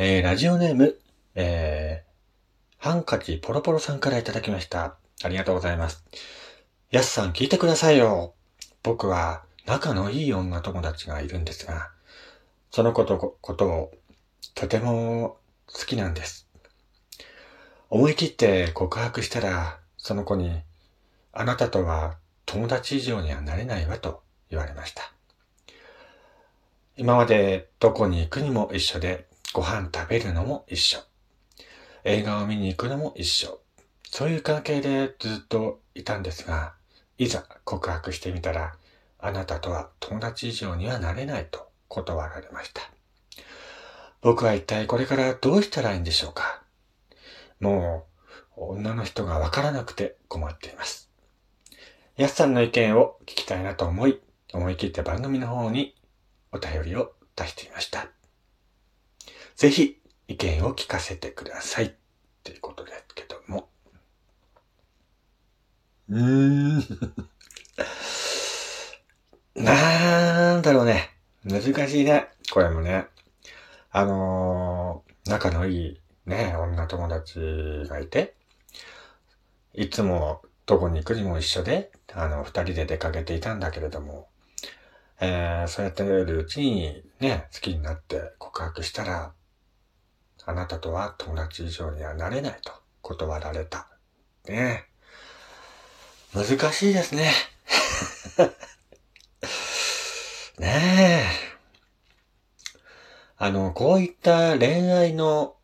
えー、ラジオネーム、えー、ハンカチポロポロさんからいただきました。ありがとうございます。やすさん聞いてくださいよ。僕は仲のいい女友達がいるんですが、そのこと、ことをとても好きなんです。思い切って告白したら、その子に、あなたとは友達以上にはなれないわと言われました。今までどこに行くにも一緒で、ご飯食べるのも一緒。映画を見に行くのも一緒。そういう関係でずっといたんですが、いざ告白してみたら、あなたとは友達以上にはなれないと断られました。僕は一体これからどうしたらいいんでしょうかもう、女の人がわからなくて困っています。やすさんの意見を聞きたいなと思い、思い切って番組の方にお便りを出してみました。ぜひ意見を聞かせてください。ということですけども。うーん。なんだろうね。難しいね。これもね。あのー、仲のいいね、女友達がいて、いつもどこに行くにも一緒で、あの、二人で出かけていたんだけれども、えー、そうやってるうちにね、好きになって告白したら、あなたとは友達以上にはなれないと断られた。ねえ難しいですね。ねえ。あの、こういった恋愛の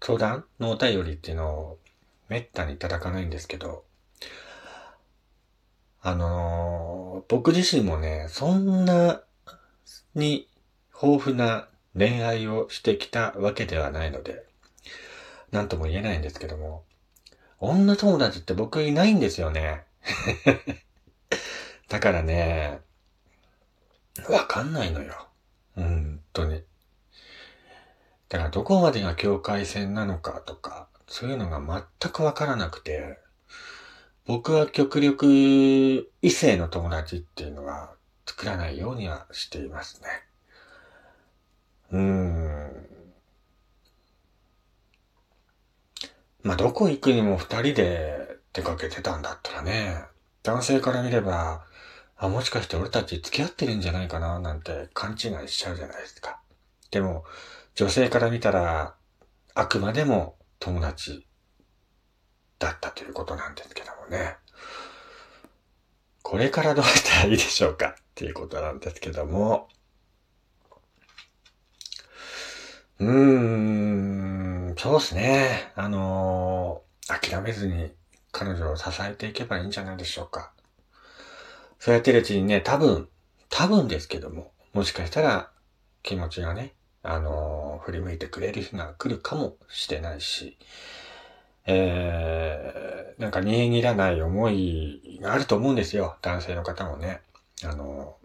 相談のお便りっていうのをめったにいただかないんですけど、あのー、僕自身もね、そんなに豊富な恋愛をしてきたわけではないので、なんとも言えないんですけども、女友達って僕いないんですよね。だからね、わかんないのよ。本当に。だからどこまでが境界線なのかとか、そういうのが全くわからなくて、僕は極力異性の友達っていうのは作らないようにはしていますね。うーん。まあ、どこ行くにも二人で出かけてたんだったらね、男性から見れば、あ、もしかして俺たち付き合ってるんじゃないかななんて勘違いしちゃうじゃないですか。でも、女性から見たら、あくまでも友達だったということなんですけどもね。これからどうしたらいいでしょうかっていうことなんですけども。うーん、そうですね。あのー、諦めずに彼女を支えていけばいいんじゃないでしょうか。そうやってるうちにね、多分、多分ですけども、もしかしたら気持ちがね、あの、振り向いてくれる日が来るかもしれないし、えー、なんか煮え切らない思いがあると思うんですよ。男性の方もね。あの、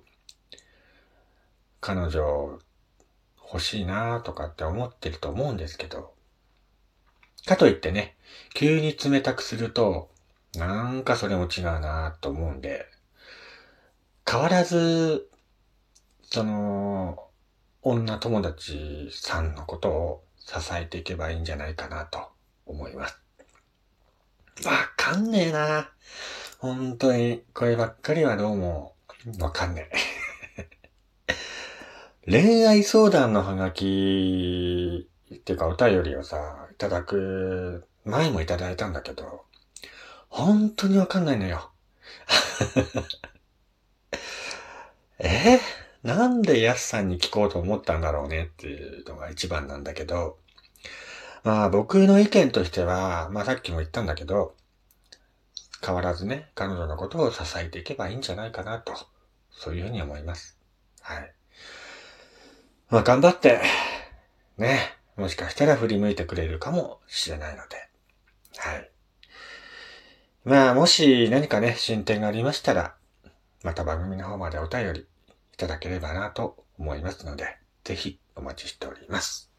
彼女欲しいなとかって思ってると思うんですけど、かといってね、急に冷たくすると、なんかそれも違うなと思うんで、変わらず、その、女友達さんのことを支えていけばいいんじゃないかなと思います。わかんねえな。本当に、こればっかりはどうも、わかんねえ。恋愛相談のハガキっていうかお便りをさ、いただく、前もいただいたんだけど、本当にわかんないのよ。え？なんでヤスさんに聞こうと思ったんだろうねっていうのが一番なんだけど、まあ僕の意見としては、まあさっきも言ったんだけど、変わらずね、彼女のことを支えていけばいいんじゃないかなと、そういうふうに思います。はい。まあ頑張って、ね、もしかしたら振り向いてくれるかもしれないので、はい。まあもし何かね、進展がありましたら、また番組の方までお便りいただければなと思いますので、ぜひお待ちしております。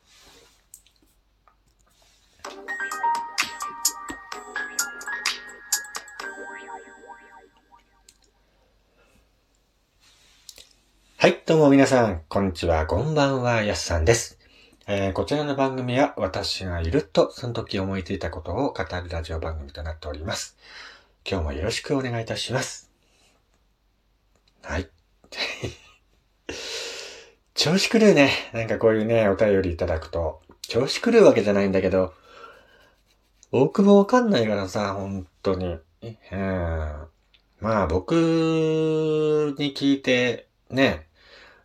はい、どうも皆さん、こんにちは、こんばんは、やすさんです。えー、こちらの番組は私がいるとその時思いついたことを語るラジオ番組となっております。今日もよろしくお願いいたします。はい。調子狂うね。なんかこういうね、お便りいただくと。調子狂うわけじゃないんだけど、多くもわかんないからさ、本当に。うん。まあ僕に聞いて、ね、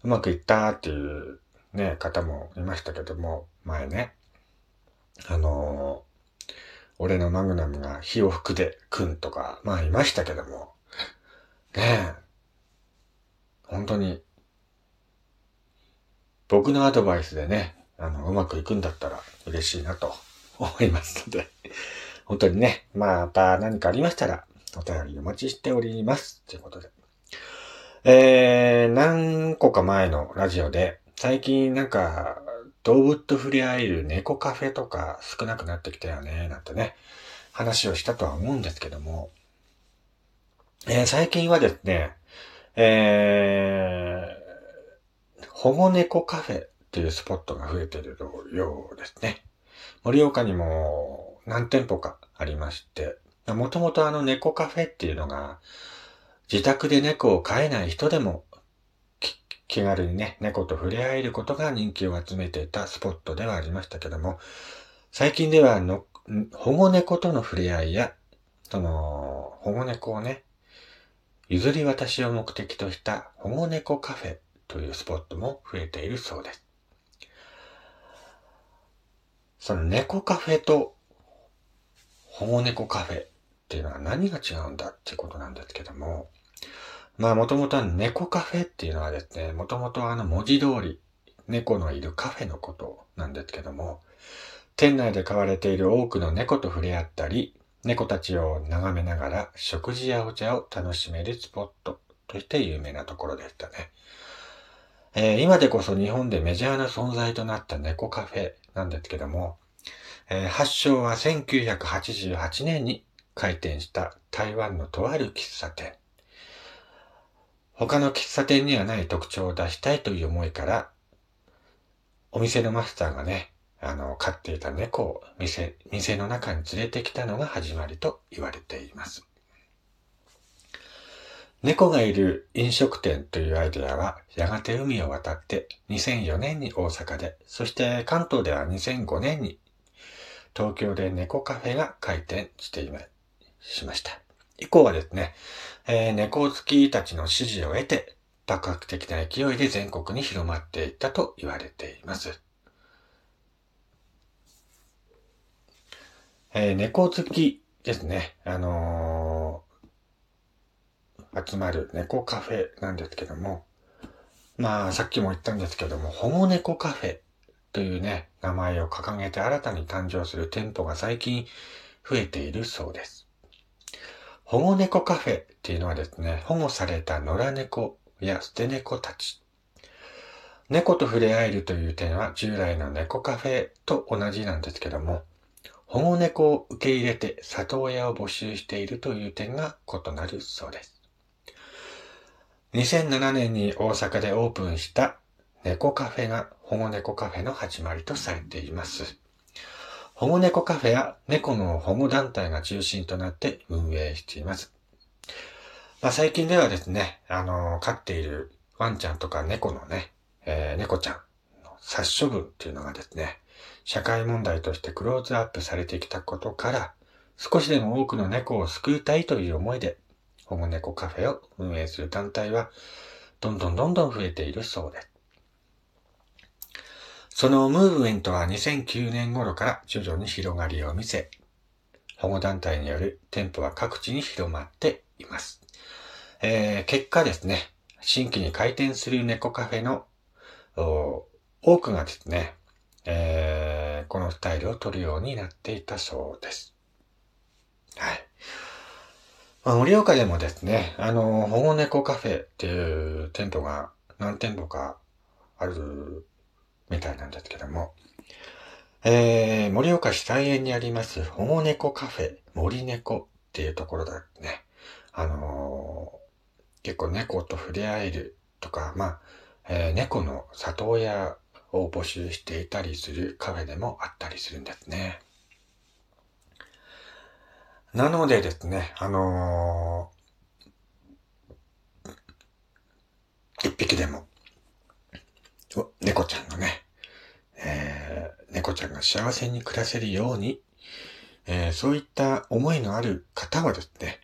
うまくいったっていうね、方もいましたけども、前ね。あのー、俺のマグナムが火を吹くでくんとか、まあいましたけども、ねえ、本当に、僕のアドバイスでね、あの、うまくいくんだったら嬉しいなと思いますので、本当にね、また何かありましたら、お便りお待ちしております。ということで。えー、何個か前のラジオで、最近なんか、動物と触れ合える猫カフェとか少なくなってきたよね、なんてね、話をしたとは思うんですけども、えー、最近はですね、えー、保護猫カフェっていうスポットが増えてるようですね。盛岡にも何店舗かありまして、もともとあの猫カフェっていうのが、自宅で猫を飼えない人でも気軽にね、猫と触れ合えることが人気を集めていたスポットではありましたけども、最近ではの保護猫との触れ合いや、その、保護猫をね、譲り渡しを目的とした保護猫カフェというスポットも増えているそうです。その猫カフェと保護猫カフェっていうのは何が違うんだっていうことなんですけども、まあもともとは猫カフェっていうのはですね、もともとあの文字通り猫のいるカフェのことなんですけども、店内で飼われている多くの猫と触れ合ったり、猫たちを眺めながら食事やお茶を楽しめるスポットとして有名なところでしたね。えー、今でこそ日本でメジャーな存在となった猫カフェなんですけども、えー、発祥は1988年に開店した台湾のとある喫茶店。他の喫茶店にはない特徴を出したいという思いから、お店のマスターがね、あの、飼っていた猫を店、店の中に連れてきたのが始まりと言われています。猫がいる飲食店というアイデアは、やがて海を渡って2004年に大阪で、そして関東では2005年に東京で猫カフェが開店していましました。以降はですね、えー、猫好きたちの支持を得て、爆発的な勢いで全国に広まっていったと言われています。えー、猫好きですね。あのー、集まる猫カフェなんですけども、まあ、さっきも言ったんですけども、保護猫カフェというね、名前を掲げて新たに誕生する店舗が最近増えているそうです。保護猫カフェっていうのはですね、保護された野良猫や捨て猫たち。猫と触れ合えるという点は従来の猫カフェと同じなんですけども、保護猫を受け入れて里親を募集しているという点が異なるそうです。2007年に大阪でオープンした猫カフェが保護猫カフェの始まりとされています。保護猫カフェや猫の保護団体が中心となって運営しています。まあ、最近ではですね、あの、飼っているワンちゃんとか猫のね、えー、猫ちゃんの殺処分っていうのがですね、社会問題としてクローズアップされてきたことから、少しでも多くの猫を救いたいという思いで、保護猫カフェを運営する団体は、どんどんどんどん増えているそうです。そのムーブメントは2009年頃から徐々に広がりを見せ、保護団体による店舗は各地に広まっています。えー、結果ですね、新規に開店する猫カフェの多くがですね、えー、このスタイルを取るようになっていたそうです。はい。まあ、盛岡でもですね、あの、保護猫カフェっていう店舗が何店舗かあるみたいなんですけども、えー、盛岡市菜園にあります保護猫カフェ森猫っていうところだね。あのー、結構猫と触れ合えるとか、まあ、えー、猫の里親を募集していたりするカフェでもあったりするんですね。なのでですね、あのー、一匹でも、猫ちゃんのね、えー、猫ちゃんが幸せに暮らせるように、えー、そういった思いのある方はですね、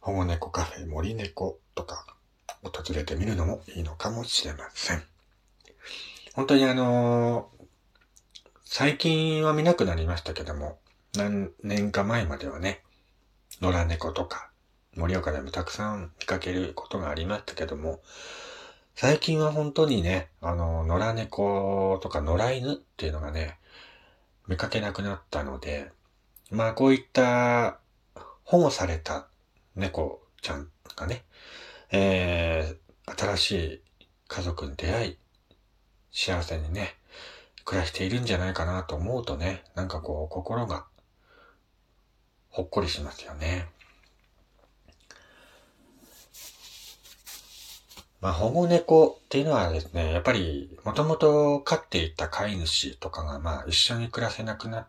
保護猫カフェ森猫とか訪れてみるのもいいのかもしれません。本当にあのー、最近は見なくなりましたけども、何年か前まではね、野良猫とか、盛岡でもたくさん見かけることがありましたけども、最近は本当にね、あの、野良猫とか野良犬っていうのがね、見かけなくなったので、まあこういった保護された猫ちゃんがね、えー、新しい家族に出会い、幸せにね、暮らしているんじゃないかなと思うとね、なんかこう心がほっこりしますよね。まあ、保護猫っていうのはですね、やっぱり、もともと飼っていた飼い主とかが、まあ、一緒に暮らせなくなっ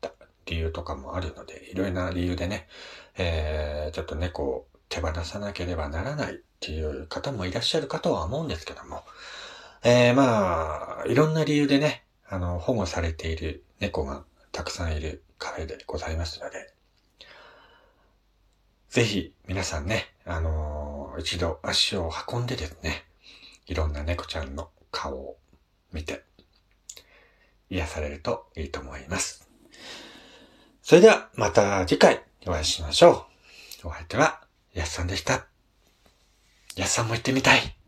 た理由とかもあるので、いろいろな理由でね、えー、ちょっと猫を手放さなければならないっていう方もいらっしゃるかとは思うんですけども、えー、まあ、いろんな理由でね、あの、保護されている猫がたくさんいるカフェでございますので、ぜひ皆さんね、あのー、一度足を運んでですね、いろんな猫ちゃんの顔を見て、癒されるといいと思います。それではまた次回お会いしましょう。お相手はやっさんでした。やっさんも行ってみたい。